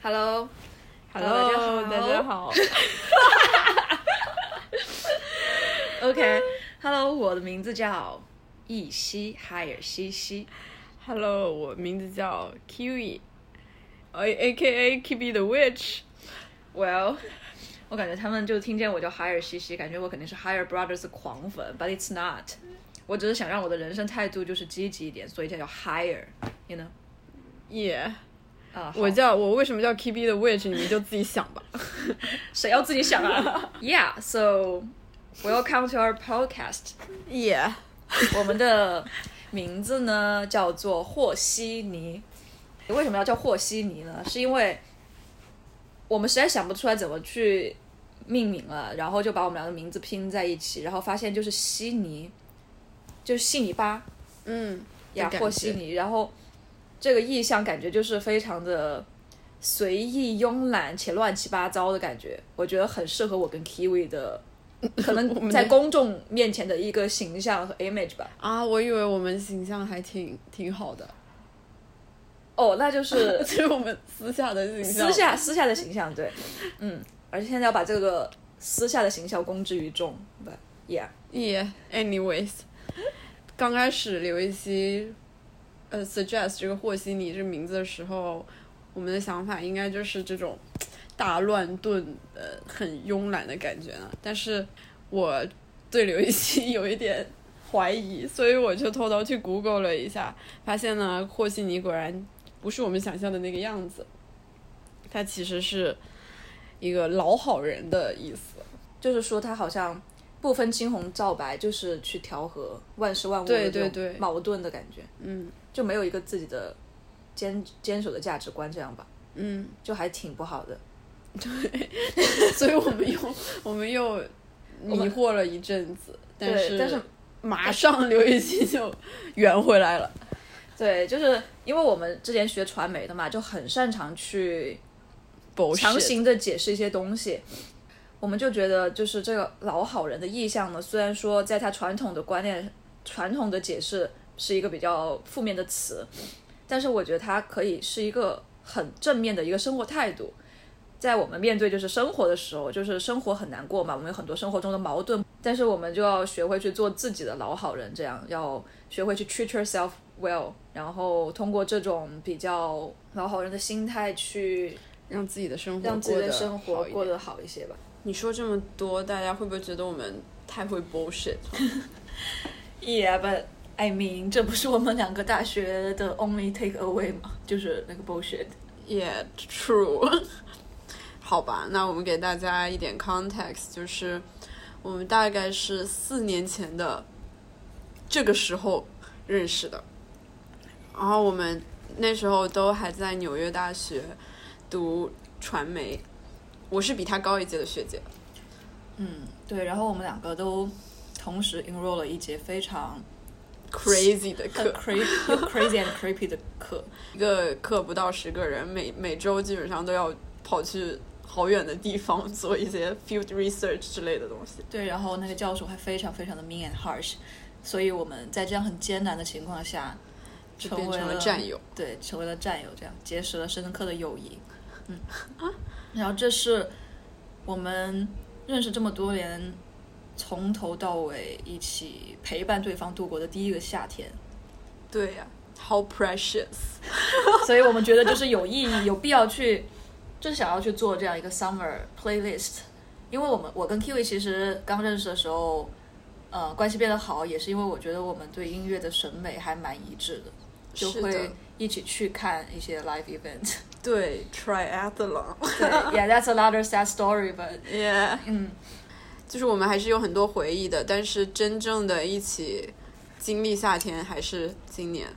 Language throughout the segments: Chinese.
Hello，Hello，大家好。好。OK，Hello，我的名字叫易西海尔西西。Hello，我名字叫 Kiwi，呃，A K A Kiwi the Witch。Well，我感觉他们就听见我叫海尔西西，感觉我肯定是 Higher Brothers 的狂粉，But it's not。我只是想让我的人生态度就是积极一点，所以才叫 Higher，you know？我叫我为什么叫 Kiwi the Witch，你们就自己想吧。谁要自己想啊？Yeah，so welcome to our podcast。Yeah，我们的名字呢叫做和稀泥。为什么要叫和稀泥呢？是因为我们实在想不出来怎么去命名了，然后就把我们两个名字拼在一起，然后发现就是稀泥，就是稀泥巴嗯，呀，和稀泥。然后这个意象感觉就是非常的随意、慵懒且乱七八糟的感觉，我觉得很适合我跟 Kiwi 的。可能在公众面前的一个形象和 image 吧。啊，我以为我们形象还挺挺好的，哦，那就是 就是我们私下的形象。私下私下的形象，对，嗯，而且现在要把这个私下的形象公之于众，but yeah，Yeah，anyways，刚开始刘一熙呃 suggest 这个和稀泥这名字的时候，我们的想法应该就是这种大乱炖呃很慵懒的感觉呢。但是我对刘一熙有一点怀疑，所以我就偷偷去 Google 了一下，发现呢和稀泥果然不是我们想象的那个样子，它其实是一个老好人的意思。就是说他好像不分青红皂白，就是去调和万事万物的矛盾的感觉，嗯就没有一个自己的坚坚守的价值观，这样吧，嗯。就还挺不好的。对 所以我们又我们又迷惑了一阵子，但是对但是马上刘禹锡就圆回来了。对，就是因为我们之前学传媒的嘛，就很擅长去强行的解释一些东西，我们就觉得就是这个老好人的意象呢，虽然说在他传统的观念、传统的解释是一个比较负面的词，但是我觉得它可以是一个很正面的一个生活态度。在我们面对就是生活的时候，就是生活很难过嘛，我们有很多生活中的矛盾，但是我们就要学会去做自己的老好人，这样要学会去 treat yourself well，然后通过这种比较老好人的心态去让自己的生活让自己的生活过得好一些吧。你说这么多，大家会不会觉得我们太会 bullshit？Yeah, but I mean，这不是我们两个大学的 only take away 吗？就是那个 bullshit。Yeah, true。好吧，那我们给大家一点 context，就是我们大概是四年前的这个时候认识的，然后我们那时候都还在纽约大学读传媒，我是比他高一届的学姐。嗯，对。然后我们两个都同时 enroll 了一节非常 crazy 的课，crazy crazy and creepy 的课。一个课不到十个人，每每周基本上都要跑去好远的地方 做一些 field research 之类的东西。对，然后那个教授还非常非常的 mean and harsh，所以我们在这样很艰难的情况下，成成为了了战友。对，成为了战友，这样结识了深刻的友谊。嗯，然后这是我们认识这么多年，从头到尾一起陪伴对方度过的第一个夏天，对呀、h o w precious。所以我们觉得就是有意义、有必要去，就是想要去做这样一个 summer playlist。因为我们我跟 Kiwi 其实刚认识的时候，呃，关系变得好，也是因为我觉得我们对音乐的审美还蛮一致的，就是会一起去看一些 live event。对，triathlon。对，Yeah，that's another sad story，but Yeah，嗯，就是我们还是有很多回忆的，但是真正的一起经历夏天还是今年。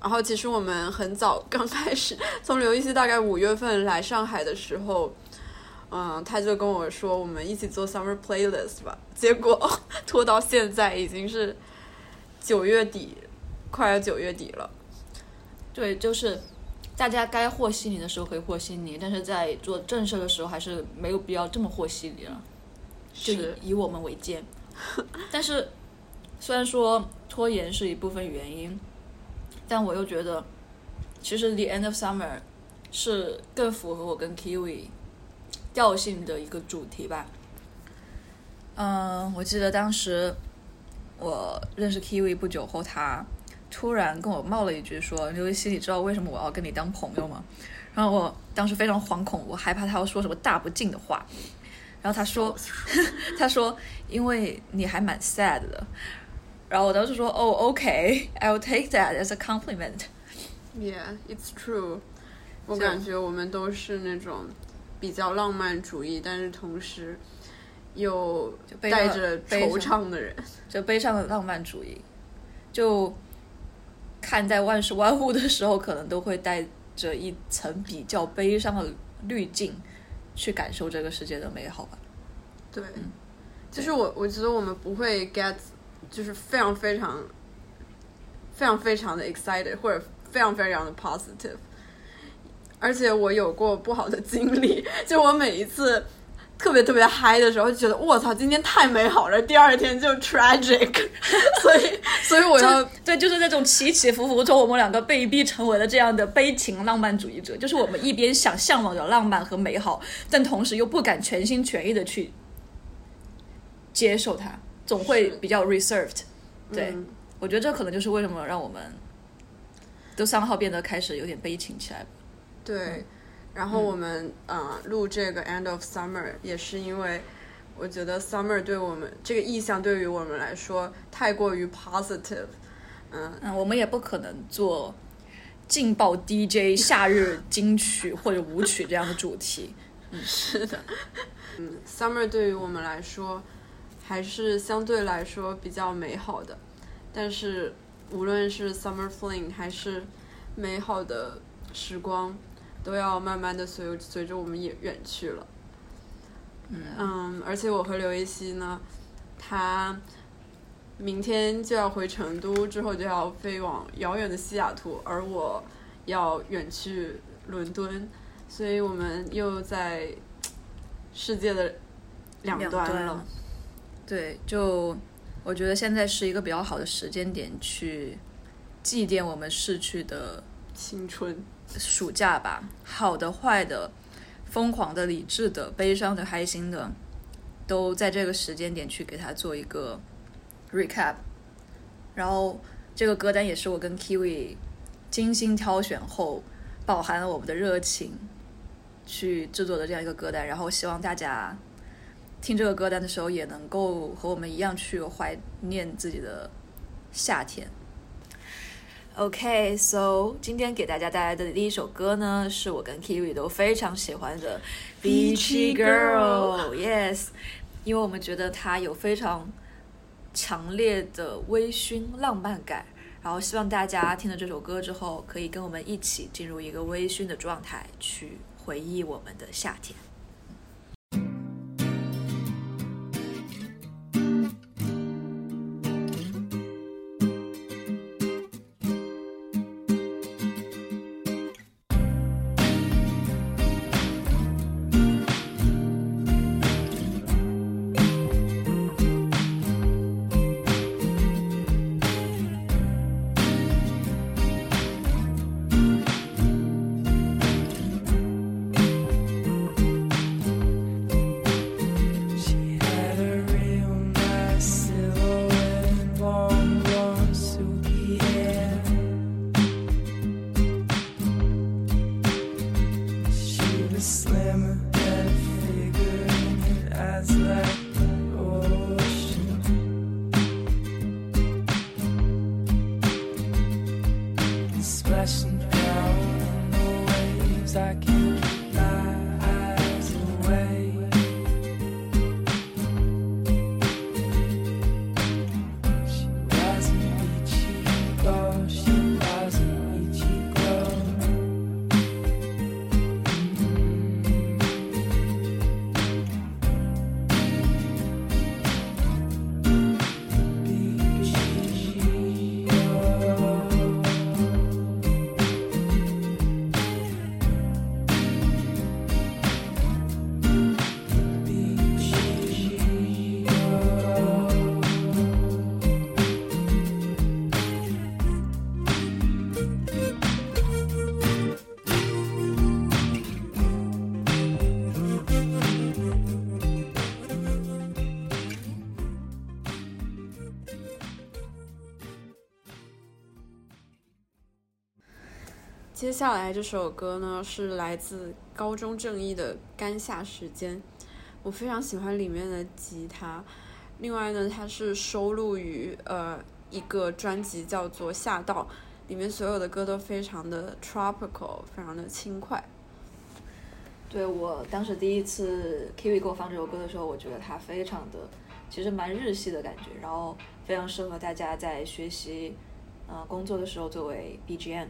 然后其实我们很早刚开始，从刘一熙大概五月份来上海的时候，嗯，他就跟我说我们一起做 summer playlist 吧。结果 拖到现在已经是九月底，快要九月底了。对，就是大家该和稀泥的时候可以和稀泥，但是在做正事的时候还是没有必要这么和稀泥了，就以是以我们为鉴。但是虽然说拖延是一部分原因，但我又觉得，其实 the end of summer 是更符合我跟 Kiwi 调性的一个主题吧。嗯，我记得当时我认识 Kiwi 不久后，他突然跟我冒了一句说：“刘维熙，你知道为什么我要跟你当朋友吗？”然后我当时非常惶恐，我害怕他要说什么大不敬的话。然后他说：“ 他说因为你还蛮 sad 的。”然后我当时说：“哦，OK，I'll take that as a compliment。” Yeah, it's true。我感觉我们都是那种比较浪漫主义，但是同时又带着惆怅的人，就悲伤的浪漫主义。就看待万事万物的时候，可能都会带着一层比较悲伤的滤镜，去感受这个世界的美好吧。对，就是我，我觉得我们不会 get，就是非常非常非常非常的 excited，或者非常非常的 positive。而且我有过不好的经历，就我每一次特别特别嗨的时候，就觉得我操，今天太美好了，第二天就 tragic。所以，所以我要对，就是那种起起伏伏中，我们两个被逼成为了这样的悲情浪漫主义者。就是我们一边想向往着浪漫和美好，但同时又不敢全心全意的去接受它，总会比较 reserved。对，我觉得这可能就是为什么让我们都三号变得开始有点悲情起来。对，然后我们呃录这个 End of Summer 也是因为我觉得 Summer 对我们这个意象对于我们来说太过于 positive，嗯嗯，我们也不可能做劲爆 DJ 夏日金曲或者舞曲这样的主题。嗯，是的，嗯，Summer 对于我们来说还是相对来说比较美好的，但是无论是 Summer Fling 还是美好的时光。都要慢慢的随随着我们也远去了，嗯，而且我和刘一希呢，他明天就要回成都，之后就要飞往遥远的西雅图，而我要远去伦敦，所以我们又在世界的两端了。对，就我觉得现在是一个比较好的时间点去祭奠我们逝去的青春。暑假吧，好的、坏的、疯狂的、理智的、悲伤的、开心的，都在这个时间点去给他做一个 recap。然后这个歌单也是我跟 Kiwi 精心挑选后，饱含了我们的热情去制作的这样一个歌单。然后希望大家听这个歌单的时候，也能够和我们一样去怀念自己的夏天。OK，so 今天给大家带来的第一首歌呢，是我跟 Kiwi 都非常喜欢的《Beachy Girl》，Yes，因为我们觉得它有非常强烈的微醺浪漫感，然后希望大家听了这首歌之后，可以跟我们一起进入一个微醺的状态，去回忆我们的夏天。接下来这首歌呢是来自高中正义的《干夏时间》，我非常喜欢里面的吉他。另外呢，它是收录于呃一个专辑叫做《夏道》，里面所有的歌都非常的 tropical，非常的轻快。对我当时第一次 Kiwi 给我放这首歌的时候，我觉得它非常的，其实蛮日系的感觉，然后非常适合大家在学习、呃工作的时候作为 BGM。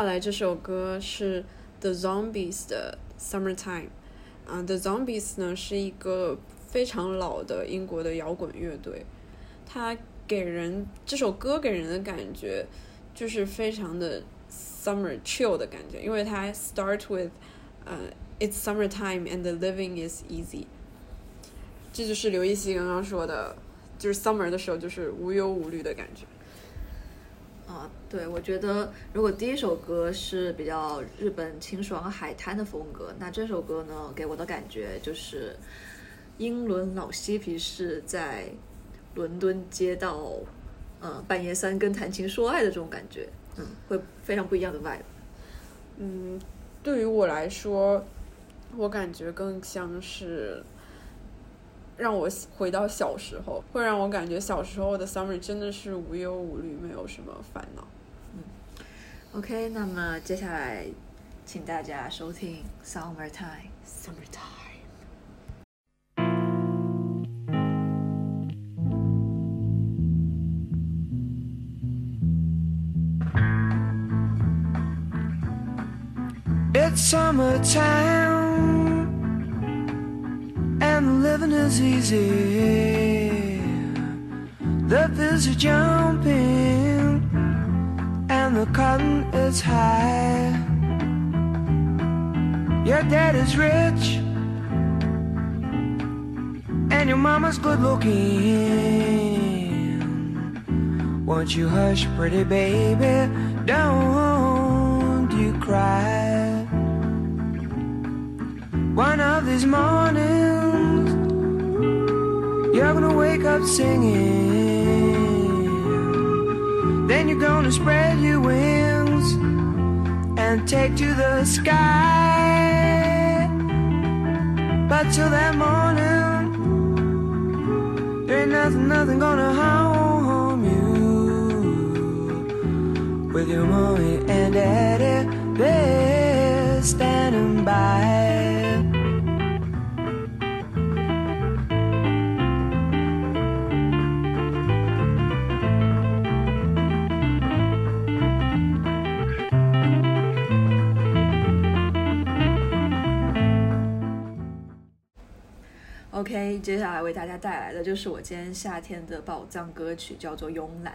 下来这首歌是 The Zombies 的 Summertime，啊，The Zombies 呢是一个非常老的英国的摇滚乐队，它给人这首歌给人的感觉就是非常的 summer chill 的感觉，因为它 start with，呃，It's summertime and the living is easy，这就是刘亦希刚刚说的，就是 summer 的时候就是无忧无虑的感觉。啊，对，我觉得如果第一首歌是比较日本清爽海滩的风格，那这首歌呢，给我的感觉就是英伦老嬉皮士在伦敦街道，呃，半夜三更谈情说爱的这种感觉，嗯，会非常不一样的 vibe。嗯，对于我来说，我感觉更像是。让我回到小时候，会让我感觉小时候的 summer 真的是无忧无虑，没有什么烦恼。嗯，OK，那么接下来，请大家收听 Summertime。Summertime。It's summertime. Living is easy. The fields are jumping and the cotton is high. Your dad is rich and your mama's good looking. Won't you hush, pretty baby? Don't you cry. One of these mornings, you're gonna wake up singing. Then you're gonna spread your wings and take to the sky. But till that morning, there ain't nothing, nothing gonna harm you. With your mommy and daddy, 接下来为大家带来的就是我今天夏天的宝藏歌曲，叫做《慵懒》，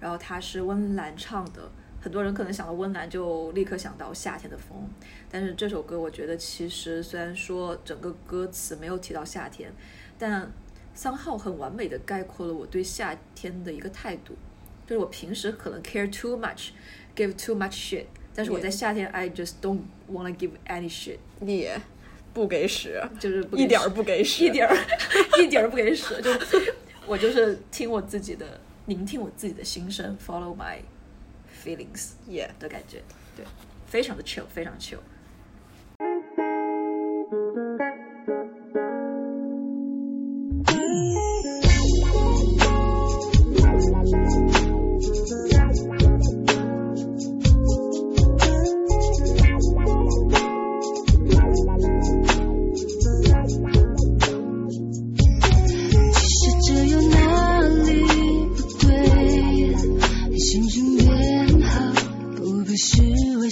然后它是温岚唱的。很多人可能想到温岚就立刻想到夏天的风，但是这首歌我觉得其实虽然说整个歌词没有提到夏天，但三号很完美的概括了我对夏天的一个态度，就是我平时可能 care too much，give too much shit，但是我在夏天 I just don't wanna give any shit。你不给使，就是不给一点儿不给使，一点儿 一点儿不给使，就我就是听我自己的，聆听我自己的心声，follow my feelings，yeah 的感觉，对，非常的 chill，非常 chill。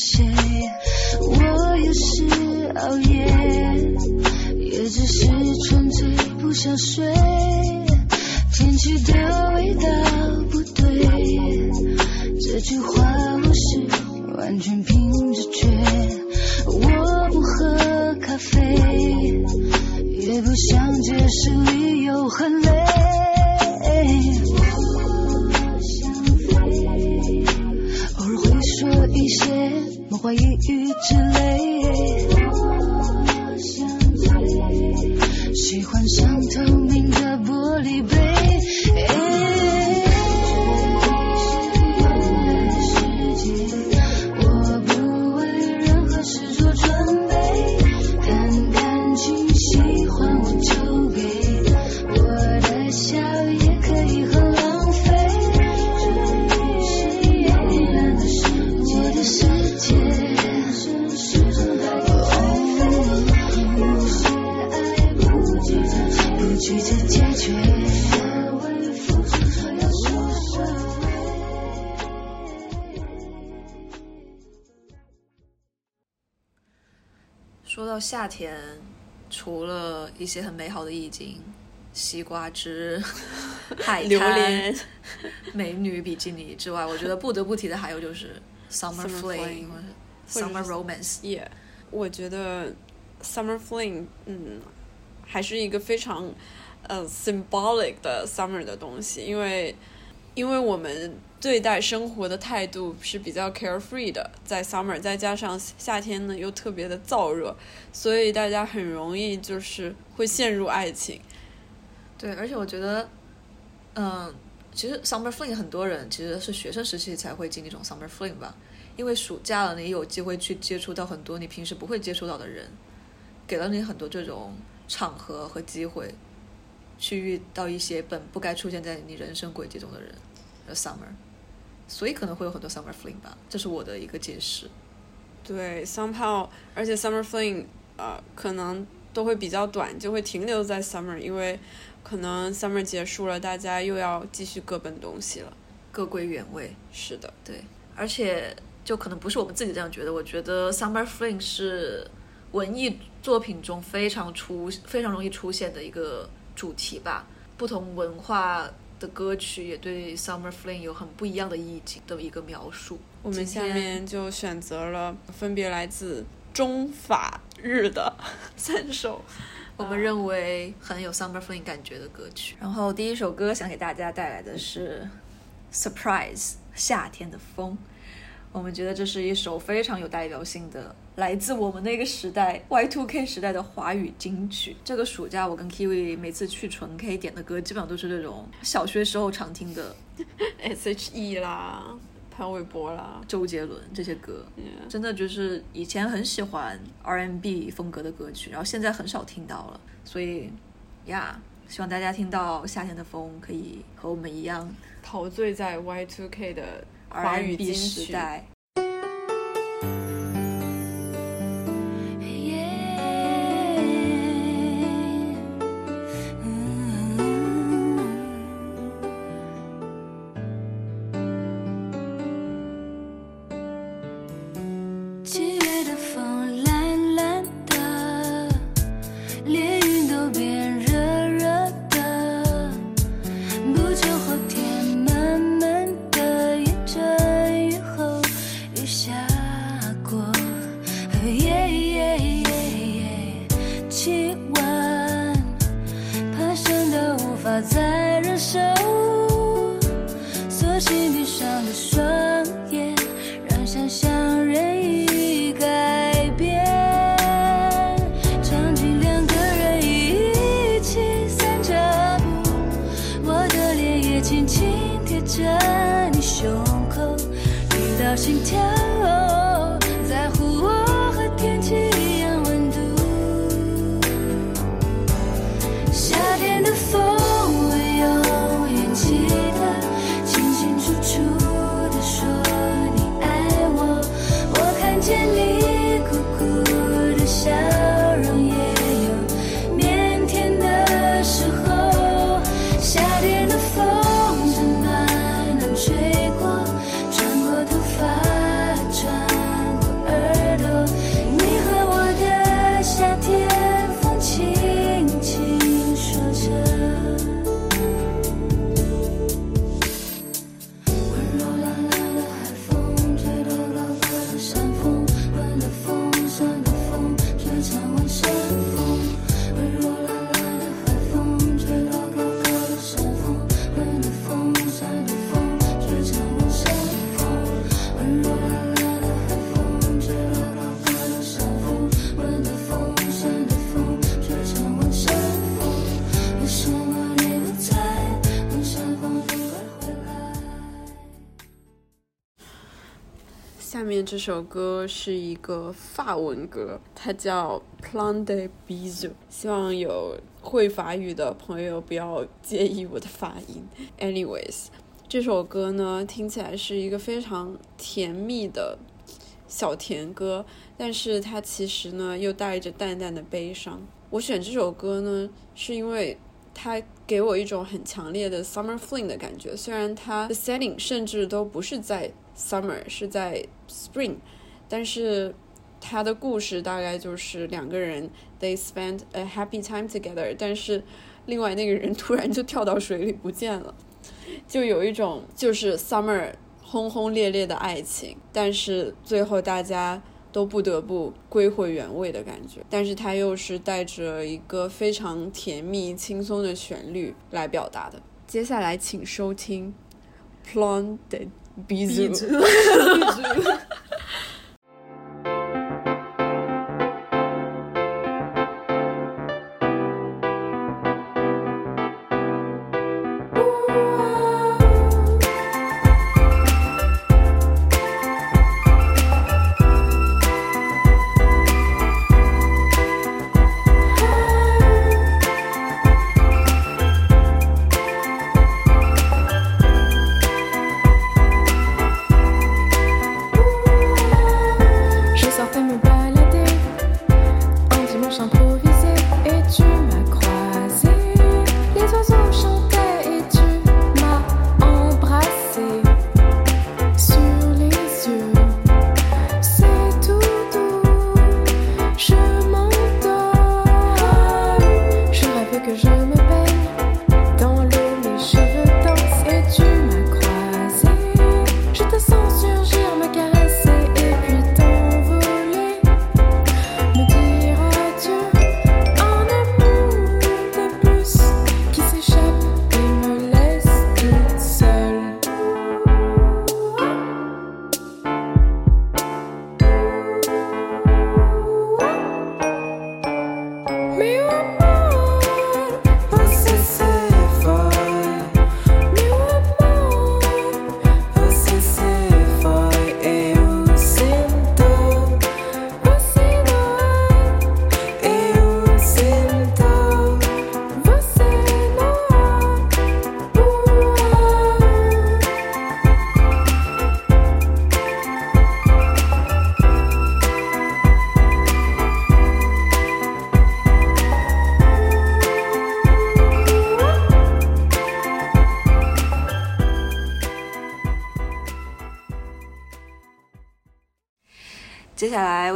谁？我也是熬夜，也只是纯粹不想睡。天气的味道不对，这句话我是完全凭直觉。我不喝咖啡。也不想解释理由很累。怀疑与之泪。我，喜欢上透夏天，除了一些很美好的意境，西瓜汁、海榴滩莲、美女比基尼之外，我觉得不得不提的还有就是 summer 者 summer romance。Yeah，我觉得 summer fling，嗯，还是一个非常呃 symbolic 的 summer 的东西，因为因为我们对待生活的态度是比较 carefree 的，在 summer，再加上夏天呢又特别的燥热，所以大家很容易就是会陷入爱情。对，而且我觉得，嗯，其实 summer fling 很多人其实是学生时期才会经历这种 summer fling 吧，因为暑假了，你有机会去接触到很多你平时不会接触到的人，给了你很多这种场合和机会，去遇到一些本不该出现在你人生轨迹中的人 summer，所以可能会有很多 summer fling 吧，这是我的一个解释。对，somehow，而且 summer fling，呃，可能都会比较短，就会停留在 summer，因为可能 summer 结束了，大家又要继续各奔东西了。各归原位，是的，对，而且就可能不是我们自己这样觉得，我觉得 summer fling 是文艺作品中非常出非常容易出现的一个主题吧。不同文化的歌曲也对 Summer Flame 有很不一样的意境的一个描述。我们下面就选择了分别来自中法日的 三首。我们认为很有 summer fling 感觉的歌曲。然后第一首歌想给大家带来的是《Surprise》夏天的风。我们觉得这是一首非常有代表性的，来自我们那个时代 Y2K 时代的华语金曲。这个暑假我跟 Kiwi 每次去纯 K 点的歌，基本上都是这种小学时候常听的 S.H.E 啦，潘玮柏啦，周杰伦这些歌。真的就是以前很喜欢 R&B 风格的歌曲，然后现在很少听到了，所以呀，希望大家听到《夏天的风》可以和我们一样陶醉在 Y2K 的华语金曲。时代。有别人。下面这首歌是一个法文歌，它叫《Plan de b i s o》，希望有会法语的朋友不要介意我的发音。Anyways，这首歌呢听起来是一个非常甜蜜的小甜歌，但是它其实呢又带着淡淡的悲伤。我选这首歌呢，是因为它给我一种很强烈的 summer fling 的感觉，虽然它的 setting 甚至都不是在 summer，是在 spring，但是它的故事大概就是两个人 they spend a happy time together，但是另外那个人突然就跳到水里不见了，就有一种就是 summer 轰轰烈烈的爱情，但是最后大家都不得不归回原位的感觉，但是它又是带着一个非常甜蜜、轻松的旋律来表达的。接下来请收听《Plan de 鼻祖，哈哈哈哈。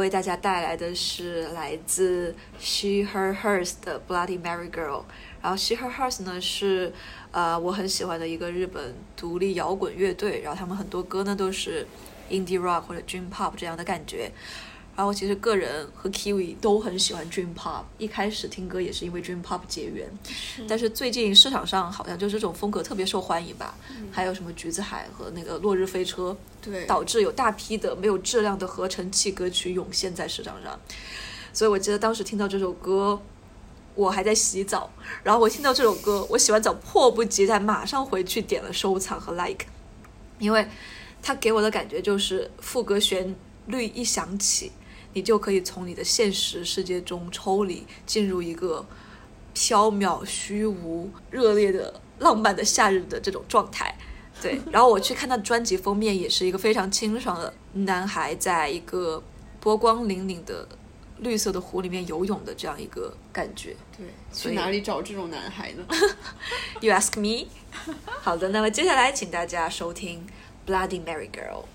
为大家带来的是来自 She Her Hers 的 Bloody Mary Girl。然后 She Her Hers 呢是呃我很喜欢的一个日本独立摇滚乐队，然后他们很多歌呢都是 indie rock 或者 dream pop 这样的感觉。然后其实个人和 Kiwi 都很喜欢 dream pop，一开始听歌也是因为 dream pop 结缘，但是最近市场上好像就是这种风格特别受欢迎吧，还有什么橘子海和那个落日飞车，对导致有大批的没有质量的合成器歌曲涌现在市场上。所以我记得当时听到这首歌，我还在洗澡，然后我听到这首歌，我洗完澡迫不及待马上回去点了收藏和 like，因为它给我的感觉就是副歌旋律一响起，你就可以从你的现实世界中抽离，进入一个缥缈、虚无、热烈的、浪漫的夏日的这种状态。对，然后我去看他的专辑封面，也是一个非常清爽的男孩，在一个波光粼粼的绿色的湖里面游泳的这样一个感觉。对，去哪里找这种男孩呢？You ask me？好的，那么接下来请大家收听《Bloody Mary Girl》。「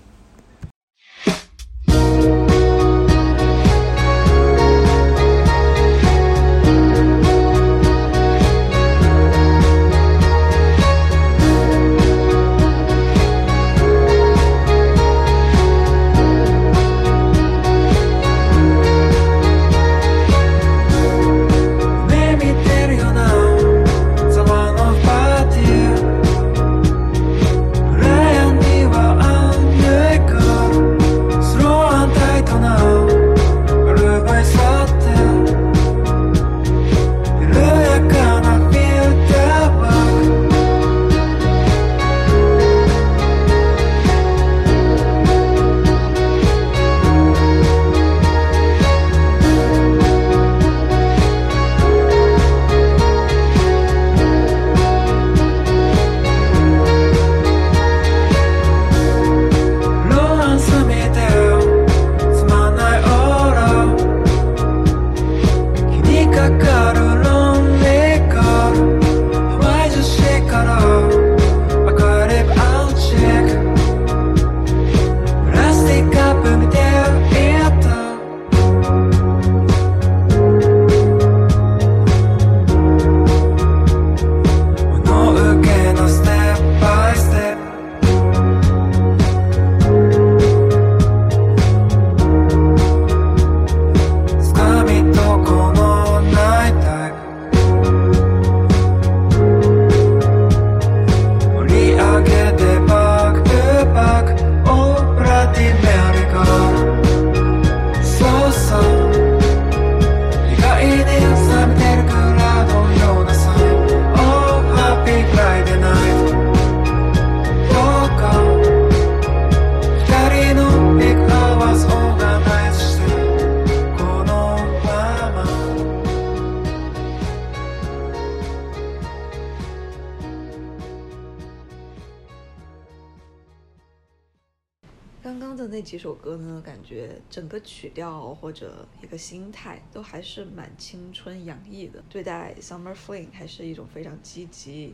曲调或者一个心态都还是蛮青春洋溢的，对待 Summer Fling 还是一种非常积极、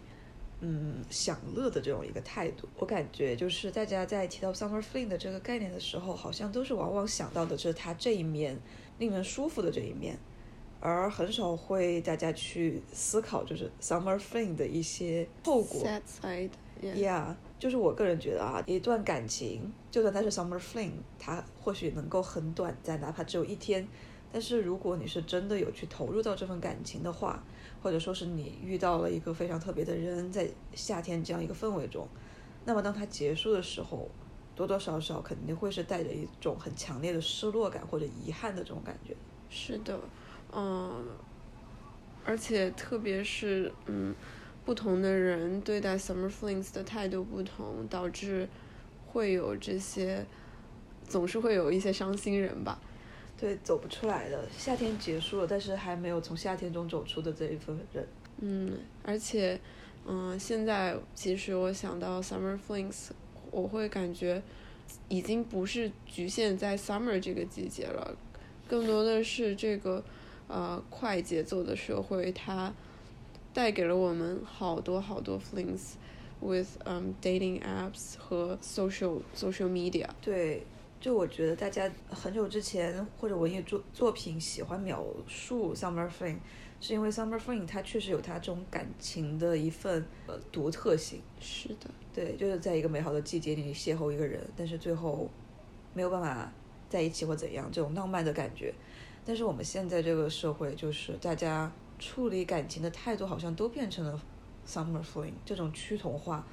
嗯享乐的这种一个态度。我感觉就是大家在提到 Summer Fling 的这个概念的时候，好像都是往往想到的就是它这一面令人舒服的这一面，而很少会大家去思考就是 Summer Fling 的一些后果。Sad side，yeah. Yeah，就是我个人觉得啊，一段感情，就算它是 summer fling，它或许能够很短暂，哪怕只有一天。但是如果你是真的有去投入到这份感情的话，或者说是你遇到了一个非常特别的人，在夏天这样一个氛围中，那么当它结束的时候，多多少少肯定会是带着一种很强烈的失落感或者遗憾的这种感觉。是的，嗯，而且特别是嗯，不同的人对待 summer flings 的态度不同，导致会有这些，总是会有一些伤心人吧。对，走不出来的，夏天结束了，但是还没有从夏天中走出的这一份人。嗯，而且，嗯，现在其实我想到 summer flings，我会感觉已经不是局限在 summer 这个季节了，更多的是这个呃快节奏的社会，它带给了我们好多好多 flings with um dating apps 和 social social media。对，就我觉得大家很久之前或者文艺作作品喜欢描述 summer fling，是因为 summer fling 它确实有它这种感情的一份呃独特性。是的，对，就是在一个美好的季节里邂逅一个人，但是最后没有办法在一起或怎样，这种浪漫的感觉。但是我们现在这个社会，就是大家处理感情的态度好像都变成了 summer fling 这种趋同化，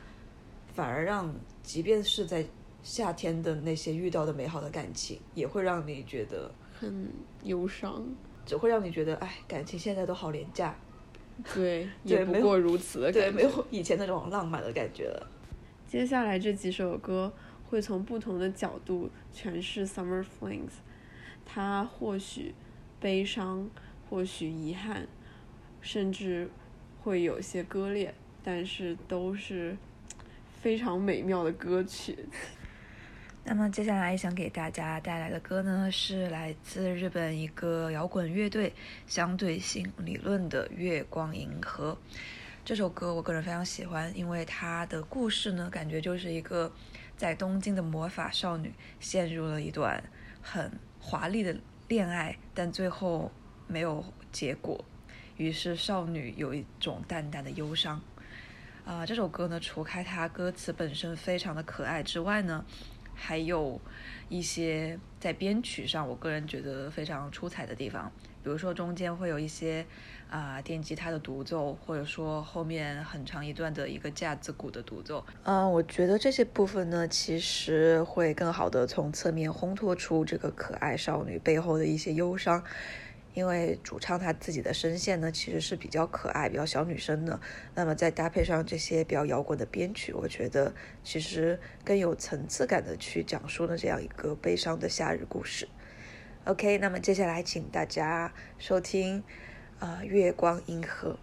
反而让即便是在夏天的那些遇到的美好的感情，也会让你觉得，很忧伤。只会让你觉得，哎，感情现在都好廉价，对，也不过如此的感对，觉。没有以前那种浪漫的感觉了。接下来这几首歌会从不同的角度诠释《Summer Flings》，它或许悲伤，或许遗憾，甚至会有些割裂，但是都是非常美妙的歌曲。那么接下来想给大家带来的歌呢，是来自日本一个摇滚乐队相对性理论的《月光银河》。这首歌我个人非常喜欢，因为它的故事呢，感觉就是一个在东京的魔法少女陷入了一段很华丽的恋爱，但最后没有结果，于是少女有一种淡淡的忧伤。啊、这首歌呢，除开它歌词本身非常的可爱之外呢，还有一些在编曲上，我个人觉得非常出彩的地方，比如说中间会有一些啊、电吉他的独奏，或者说后面很长一段的一个架子鼓的独奏。嗯，我觉得这些部分呢，其实会更好的从侧面烘托出这个可爱少女背后的一些忧伤。因为主唱他自己的声线呢，其实是比较可爱、比较小女生的。那么再搭配上这些比较摇滚的编曲，我觉得其实更有层次感的去讲述了这样一个悲伤的夏日故事。OK，那么接下来请大家收听啊、月光银河》。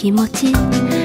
気持ち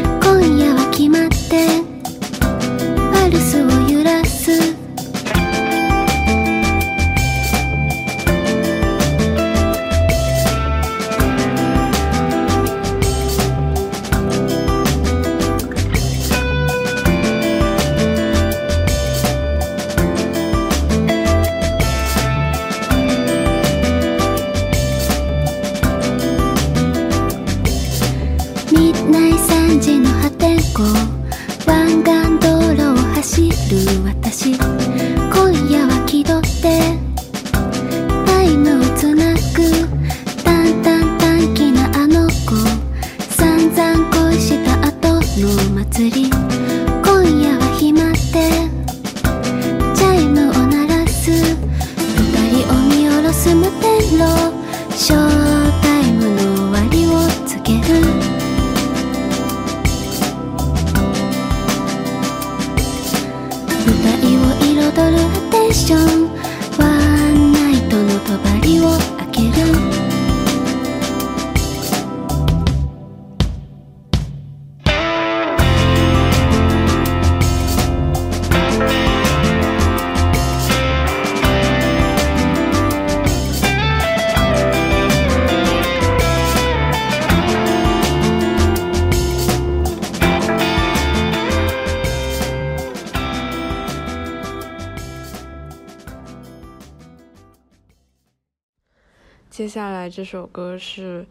接下来这首歌是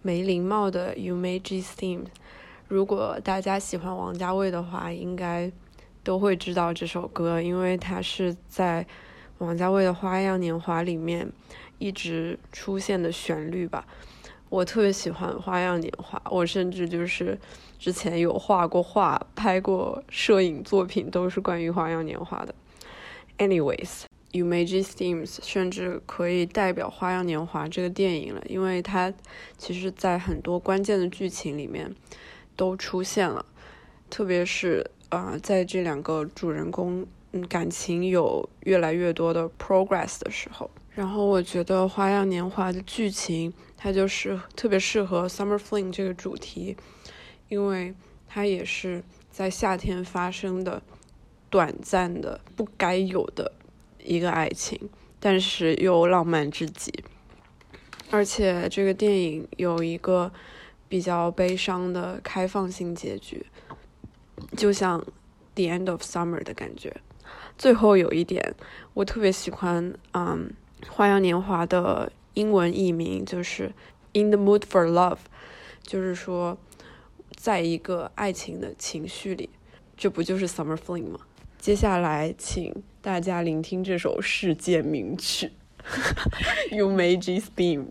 梅林茂的《You May G Steam》。如果大家喜欢王家卫的话，应该都会知道这首歌，因为它是在王家卫的《花样年华》里面一直出现的旋律吧。我特别喜欢《花样年华》，我甚至就是之前有画过画、拍过摄影作品，都是关于《花样年华》的。Anyways。《Umage Themes》甚至可以代表《花样年华》这个电影了，因为它其实在很多关键的剧情里面都出现了，特别是啊、呃，在这两个主人公嗯感情有越来越多的 progress 的时候，然后我觉得《花样年华》的剧情它就是特别适合 Summer Fling 这个主题，因为它也是在夏天发生的短暂的不该有的。一个爱情，但是又浪漫至极，而且这个电影有一个比较悲伤的开放性结局，就像《The End of Summer》的感觉。最后有一点，我特别喜欢，嗯，《花样年华》的英文译名就是《In the Mood for Love》，就是说，在一个爱情的情绪里，这不就是 Summer Fling 吗？接下来，请大家聆听这首世界名曲《You Magic Theme》。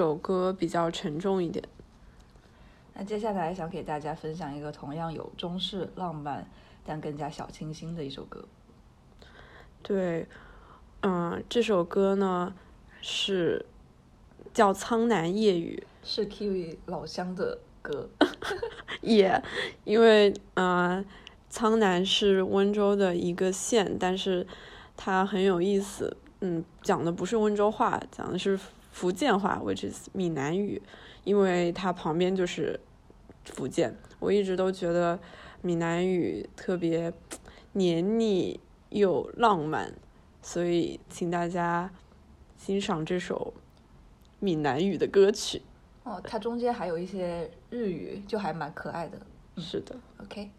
首歌比较沉重一点，那接下来想给大家分享一个同样有中式浪漫，但更加小清新的一首歌。对，嗯，这首歌呢是叫《苍南夜雨。是 Kiwi 老乡的歌，》，也因为呃，苍南是温州的一个县，但是它很有意思，嗯，讲的不是温州话，讲的是福建话，which is 闽南语，因为它旁边就是福建。我一直都觉得闽南语特别黏腻又浪漫，所以请大家欣赏这首闽南语的歌曲。哦，它中间还有一些日语，就还蛮可爱的。是的。OK，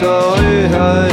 草的海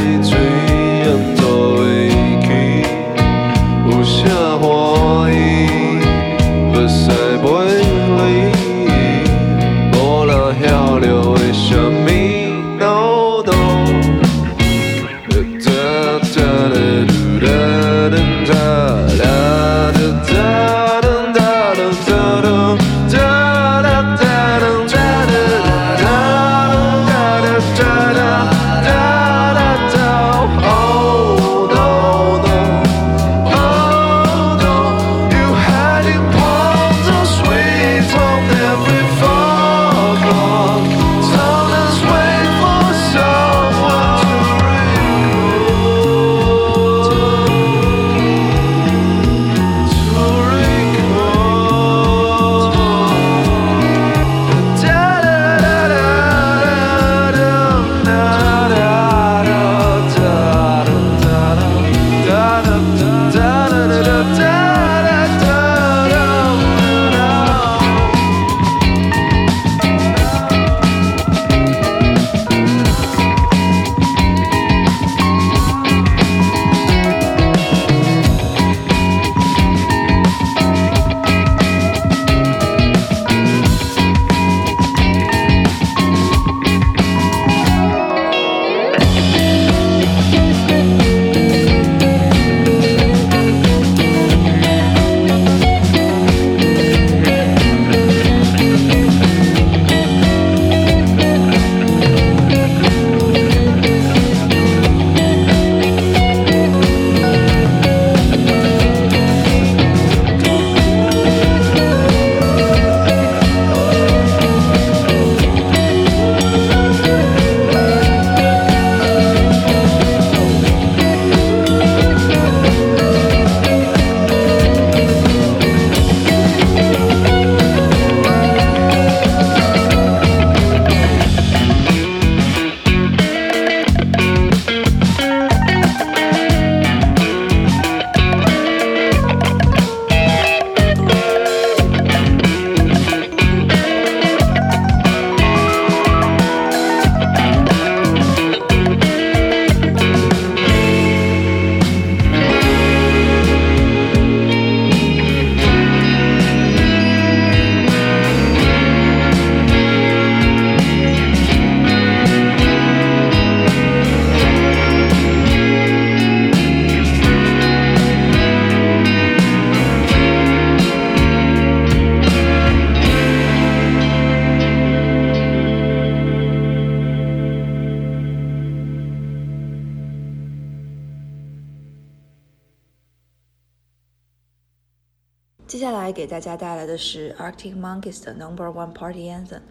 是 Arctic Monkeys 的 Number One Party Anthem。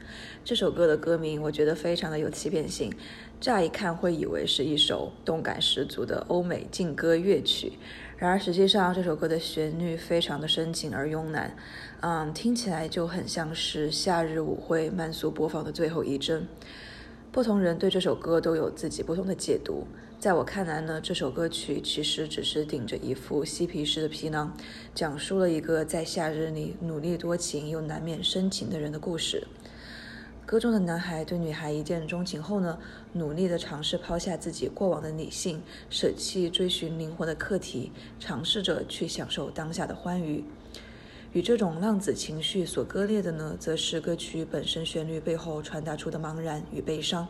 这首歌的歌名我觉得非常的有欺骗性，乍一看会以为是一首动感十足的欧美劲歌乐曲，然而实际上这首歌的旋律非常的深情而慵懒，嗯，听起来就很像是夏日舞会慢速播放的最后一帧。不同人对这首歌都有自己不同的解读。在我看来呢，这首歌曲其实只是顶着一副嬉皮士的皮囊，讲述了一个在夏日里努力多情又难免深情的人的故事。歌中的男孩对女孩一见钟情后呢，努力地尝试抛下自己过往的理性，舍弃追寻灵魂的课题，尝试着去享受当下的欢愉。与这种浪子情绪所割裂的呢，则是歌曲本身旋律背后传达出的茫然与悲伤。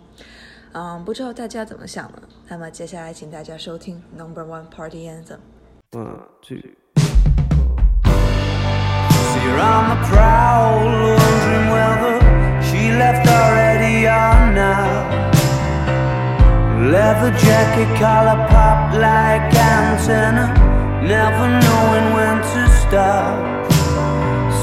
嗯，不知道大家怎么想呢？那么接下来请大家收听 Number One Party Anthem。 One, two. So you're on the prowl, wondering whether she left already or not. Leather jacket, collar pop like antenna, never knowing when to stop.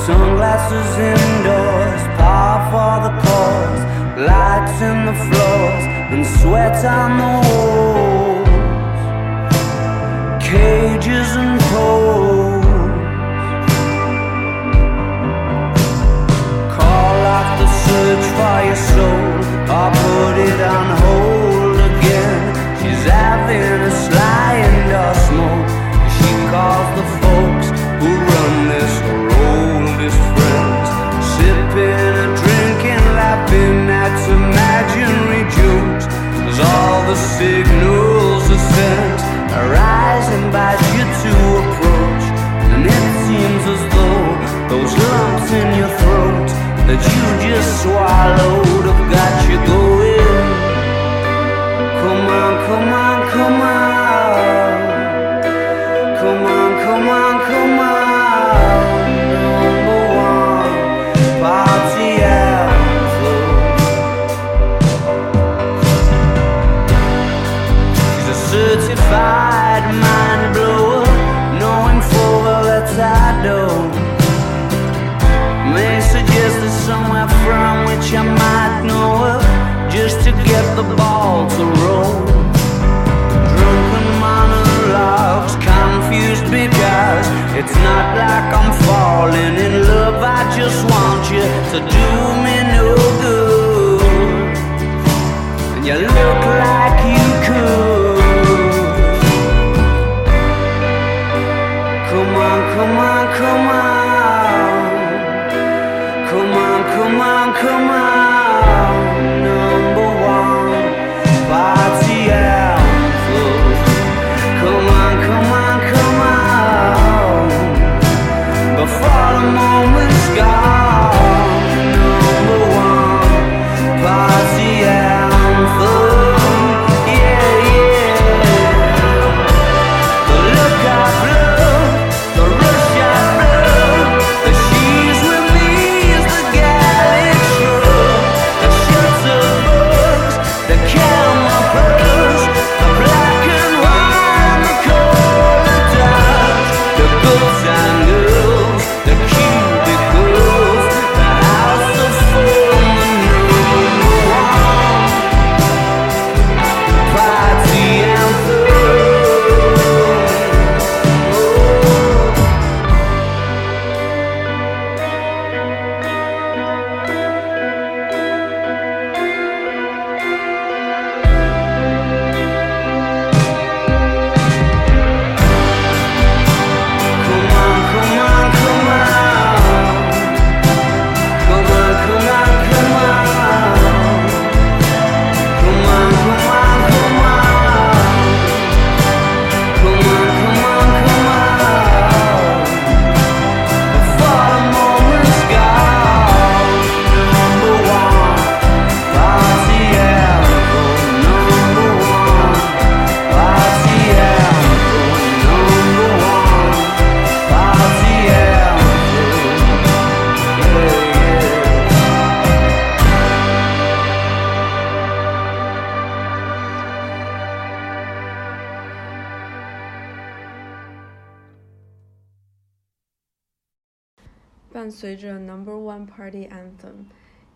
Sunglasses indoors, par for the cause, lights in the floors, and sweat on the walls. Cages and poles. Call off the search for your soul or put it on hold again. She's having a sly indoor smoke. She calls signals are sent. Arise, invite you to approach. And it seems as though those lumps in your throat that you just swallowed have got you going. Come on, come on, come on.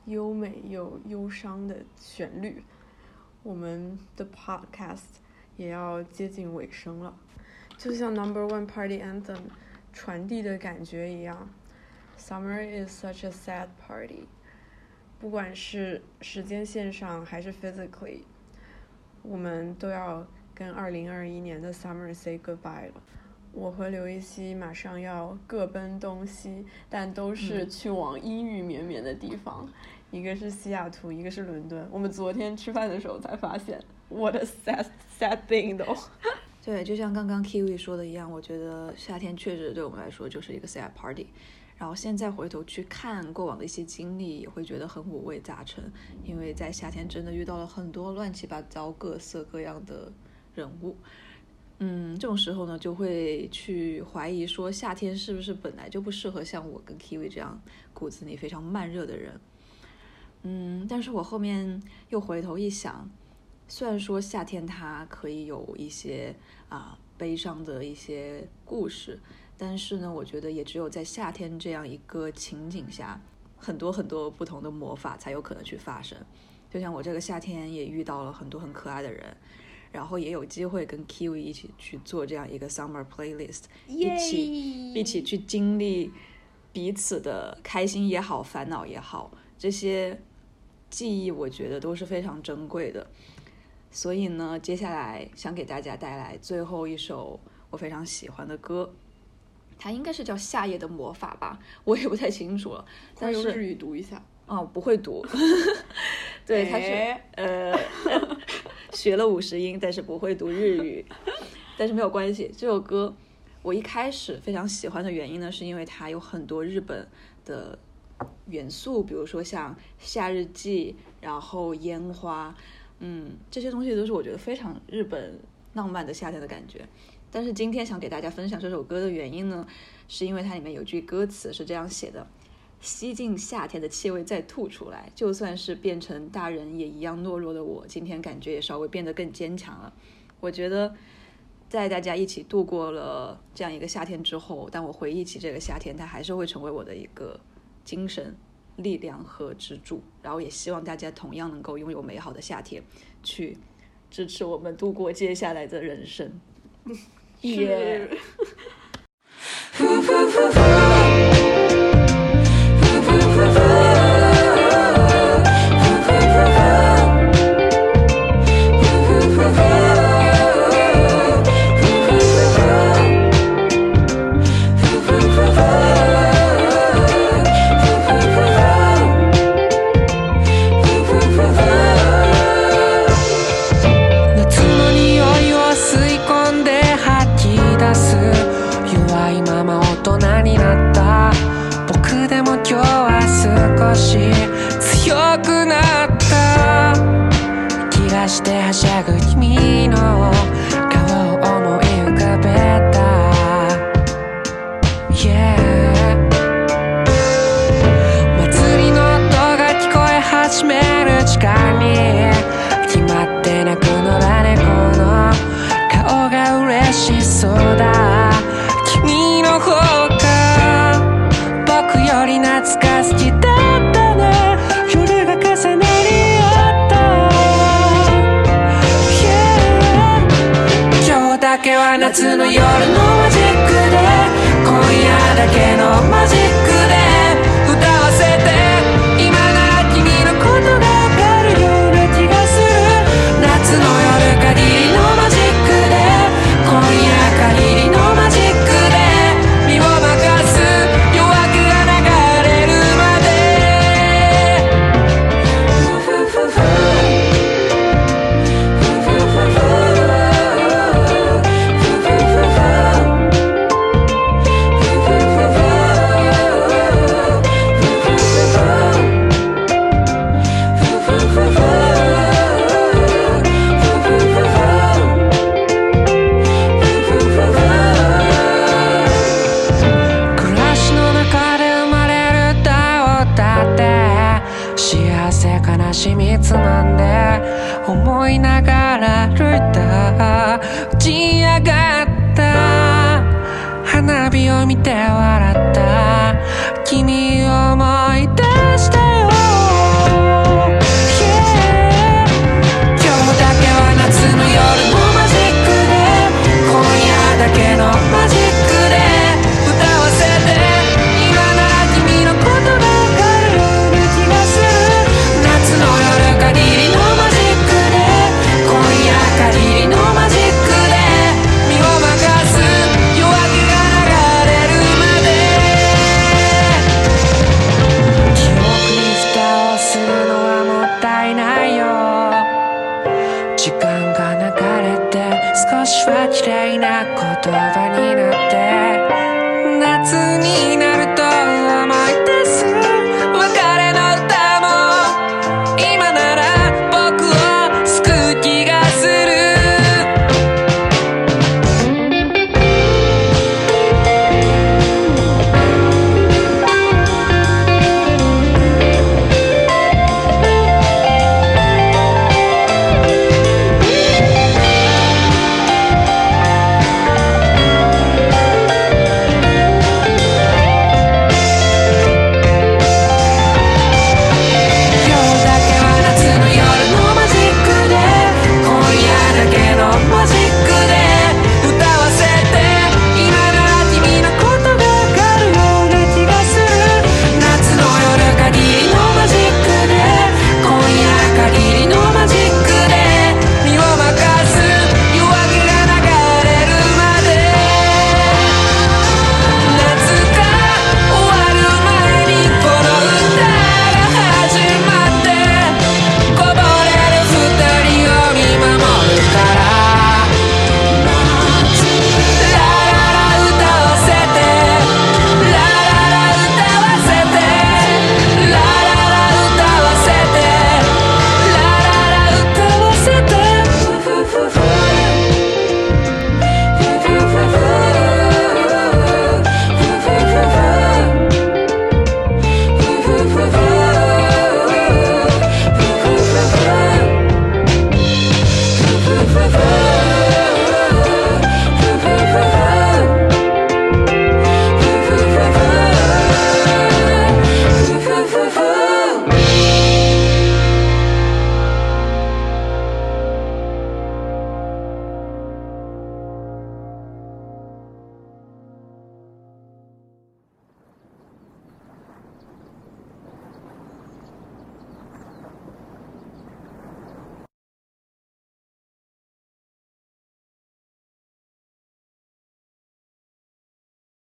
优美又忧伤的旋律，我们的 Podcast 也要接近尾声了。就像 Number One Party Anthem 传递的感觉一样，Summer is such a sad party。不管是时间线上还是 physically，我们都要跟2021年的 Summer say goodbye 了。我和刘一熙马上要各奔东西，但都是去往阴雨绵绵的地方。一个是西雅图，一个是伦敦。我们昨天吃饭的时候才发现，what a sad sad thing to。对，就像刚刚 Kiwi 说的一样，我觉得夏天确实对我们来说就是一个 sad party。然后现在回头去看过往的一些经历，也会觉得很五味杂陈，因为在夏天真的遇到了很多乱七八糟、各色各样的人物。嗯，这种时候呢，就会去怀疑说，夏天是不是本来就不适合像我跟 Kiwi 这样骨子里非常慢热的人？嗯，但是我后面又回头一想，虽然说夏天它可以有一些啊悲伤的一些故事，但是呢，我觉得也只有在夏天这样一个情景下，很多很多不同的魔法才有可能去发生。就像我这个夏天也遇到了很多很可爱的人，然后也有机会跟 Kiwi 一起去做这样一个 summer playlist，一起一起去经历彼此的开心也好，烦恼也好，这些记忆我觉得都是非常珍贵的。所以呢接下来想给大家带来最后一首我非常喜欢的歌。它应该是叫夏夜的魔法吧我也不太清楚了。但是日语读一下。啊不会读。对他学呃 学了五十音但是不会读日语。但是没有关系这首歌我一开始非常喜欢的原因呢是因为它有很多日本的元素比如说像夏日祭然后烟花嗯这些东西都是我觉得非常日本浪漫的夏天的感觉。但是今天想给大家分享这首歌的原因呢是因为它里面有句歌词是这样写的吸进夏天的气味再吐出来就算是变成大人也一样懦弱的我今天感觉也稍微变得更坚强了。我觉得在大家一起度过了这样一个夏天之后当我回忆起这个夏天它还是会成为我的一个精神力量和支柱然后也希望大家同样能够拥有美好的夏天去支持我们度过接下来的人生。耶